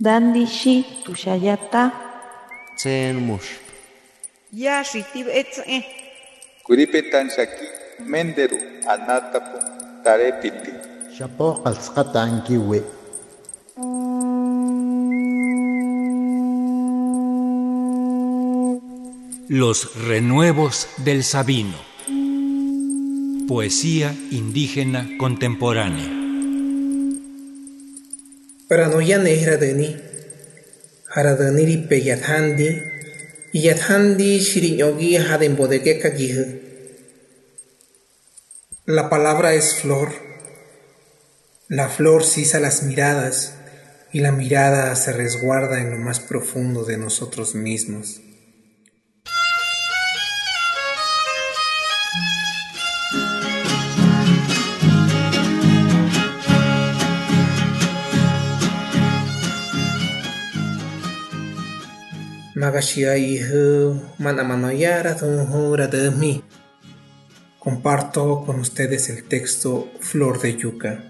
Dandi shi tushayata. Tsen mush. Ya shitib etze. Kuripetan shaki menderu anatapu tarepiti. Shapo qalsqata ankiwi. Los renuevos del Sabino. Poesía indígena contemporánea. Paranoyane hradani. Haradaniri pe yathandi. Yathandi shirinyogi haden bodekeka gihu. La palabra es flor. La flor sisa las miradas y la mirada se resguarda en lo más profundo de nosotros mismos. Comparto con ustedes el texto Flor de Yuca.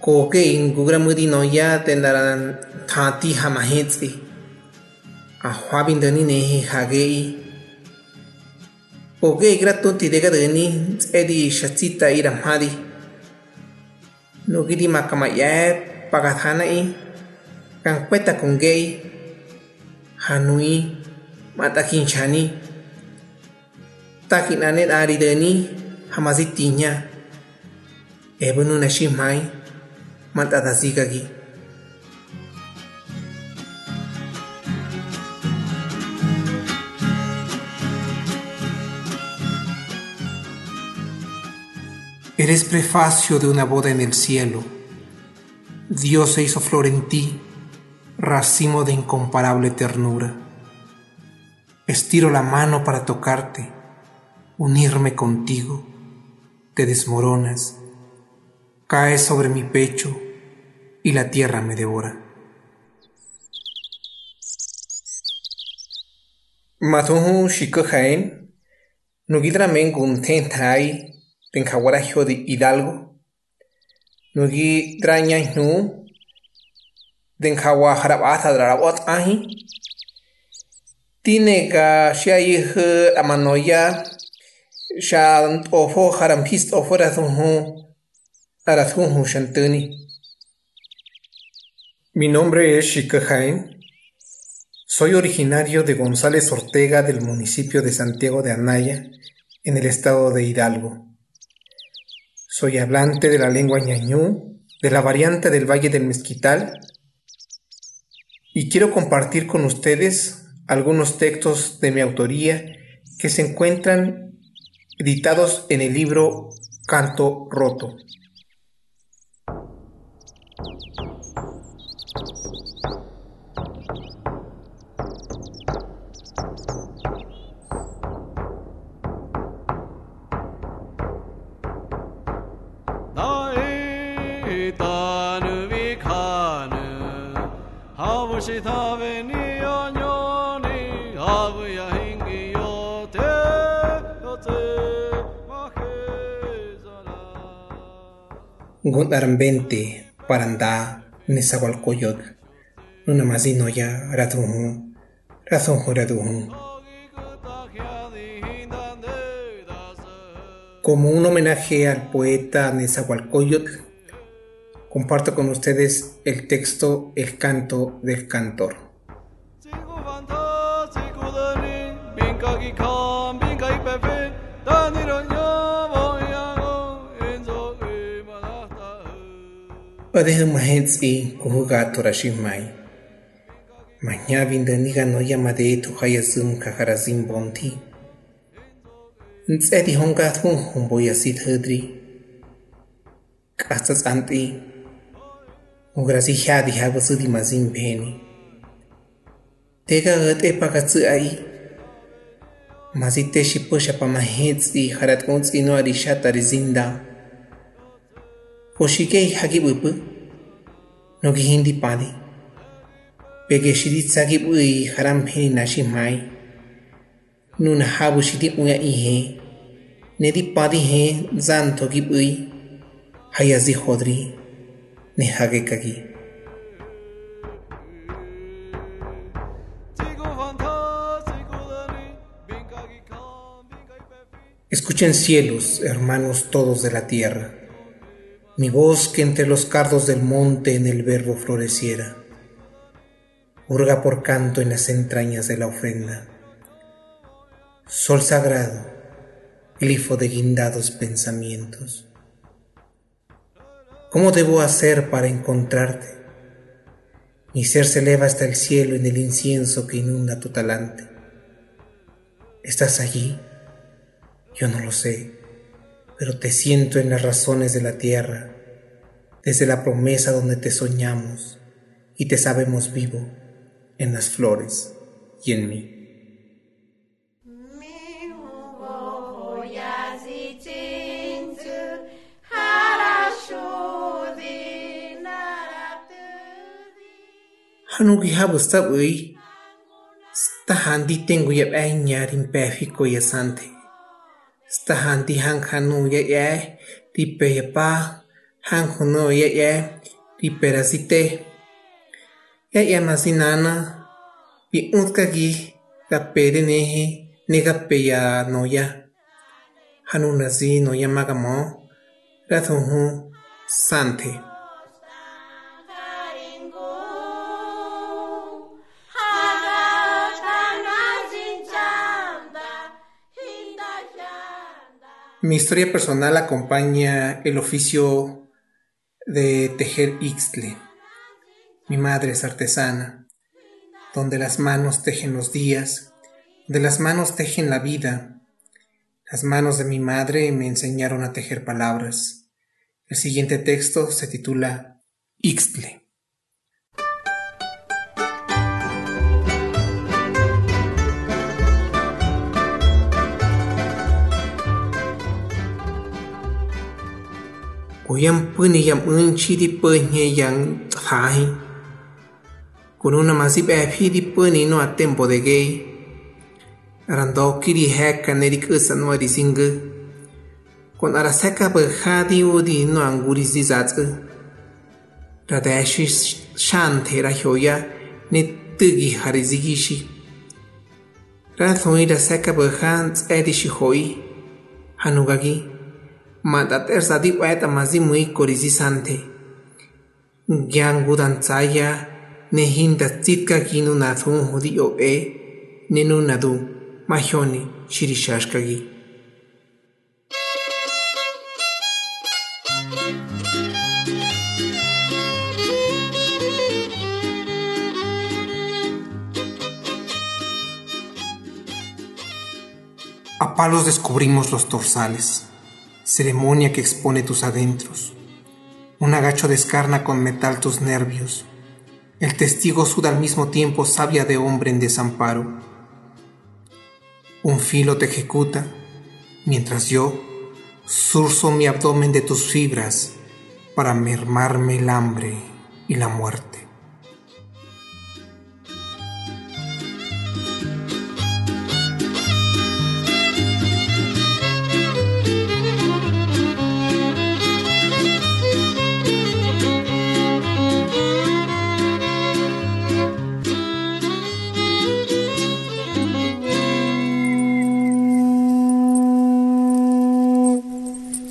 Koke ingugramudi noya tendaran thati hamahitsi. Ahwabindani nehi hagei. Koke gratuti de gadani edi shatsita iramhadi. nugiri makamayaet pagathana'i peta kunggei hanui mata kinchani takinanet ari matakinchani hamazitinya arideni mata dasi kagi Eres prefacio de una boda en el cielo. Dios se hizo flor en ti, racimo de incomparable ternura. Estiro la mano para tocarte, unirme contigo. Te desmoronas, caes sobre mi pecho y la tierra me devora. Matuhu gunten tai, tenjawara de Hidalgo, nugi draña nu, denjawa harabata drarabot ahi, tinega shaih amanoya, shan ofo harampist ofo razunhu, shantuni. Mi nombre es Shika Jaén. Soy originario de González Ortega del municipio de Santiago de Anaya, en el estado de Hidalgo. Soy hablante de la lengua ñañú, de la variante del Valle del Mezquital, y quiero compartir con ustedes algunos textos de mi autoría que se encuentran editados en el libro Canto Roto. Gondarambente, Parandá, Nezahualcoyot, Nunamazino ya, Ratunhu, Razonjo Raduhu. Como un homenaje al poeta Nezahualcóyotl, comparto con ustedes el texto El canto del cantor. Padeja mahetsi kuhuga torashimai. Maña vindaniga no yamade tu hayasum kaharazim bonti. Ntsedi honga thun homboya sit hudri. Kastas anti. ngurasihyadi habo sidi mazimbeni tekagat epakatsiai masite shiposha pamahetsi haratkunsi no arishata rizinda poshikei hakibuipu nokihindi padi pekeshiritsakibui haramheni nashimai nun habu shitipuya ihe nedi padi he zanto kibui hayazi hodri kagi Escuchen cielos, hermanos todos de la tierra, mi voz que entre los cardos del monte en el verbo floreciera, hurga por canto en las entrañas de la ofrenda. Sol sagrado, glifo de guindados pensamientos. ¿Cómo debo hacer para encontrarte? Mi ser se eleva hasta el cielo en el incienso que inunda tu talante. ¿Estás allí? Yo no lo sé, pero te siento en las razones de la tierra, desde la promesa donde te soñamos y te sabemos vivo en las flores y en mí. Hanuki habu Sta handi tengu yap ay nyari mpefi ko ya sante. Sta handi hang hanu ya ya, ripe ya pa, hang hunu ya ya, ripe rasite. Ya ya masinana, pi unka gi, kapere nehe, nega no ya Hanu nazi no ya magamo, rathu sante. Mi historia personal acompaña el oficio de tejer ixtle. Mi madre es artesana, donde las manos tejen los días, donde las manos tejen la vida. Las manos de mi madre me enseñaron a tejer palabras. El siguiente texto se titula Ixtle. cô Koyam pune yam unchi di pune yang thai. Con una masip epi di pune no a tempo de gay. Randoki di heka nerik usan wa di singa. Con araseka đi o đi no anguris di zatga. Radeshi shante rahoya ne tugi harizigishi. Rathoi raseka đi shi hoi. hanu gaki Matat ersadi waeta mazi muy korisisante. Gyan gudanzaya nehinda tsitka kinu nathun hudi o e nenu nadu mahoni shirishashkagi. A palos descubrimos los torsales ceremonia que expone tus adentros. Un agacho descarna con metal tus nervios. El testigo suda al mismo tiempo sabia de hombre en desamparo. Un filo te ejecuta, mientras yo surzo mi abdomen de tus fibras para mermarme el hambre y la muerte.